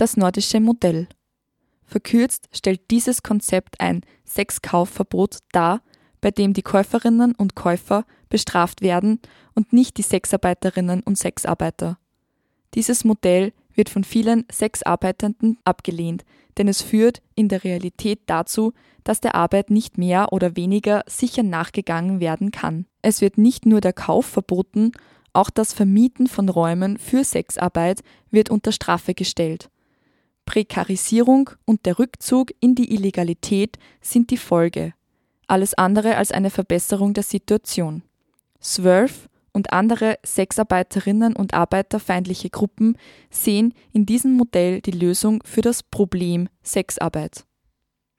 Das nordische Modell. Verkürzt stellt dieses Konzept ein Sexkaufverbot dar, bei dem die Käuferinnen und Käufer bestraft werden und nicht die Sexarbeiterinnen und Sexarbeiter. Dieses Modell wird von vielen Sexarbeitenden abgelehnt, denn es führt in der Realität dazu, dass der Arbeit nicht mehr oder weniger sicher nachgegangen werden kann. Es wird nicht nur der Kauf verboten, auch das Vermieten von Räumen für Sexarbeit wird unter Strafe gestellt. Prekarisierung und der Rückzug in die Illegalität sind die Folge. Alles andere als eine Verbesserung der Situation. Swerve und andere Sexarbeiterinnen und arbeiterfeindliche Gruppen sehen in diesem Modell die Lösung für das Problem Sexarbeit.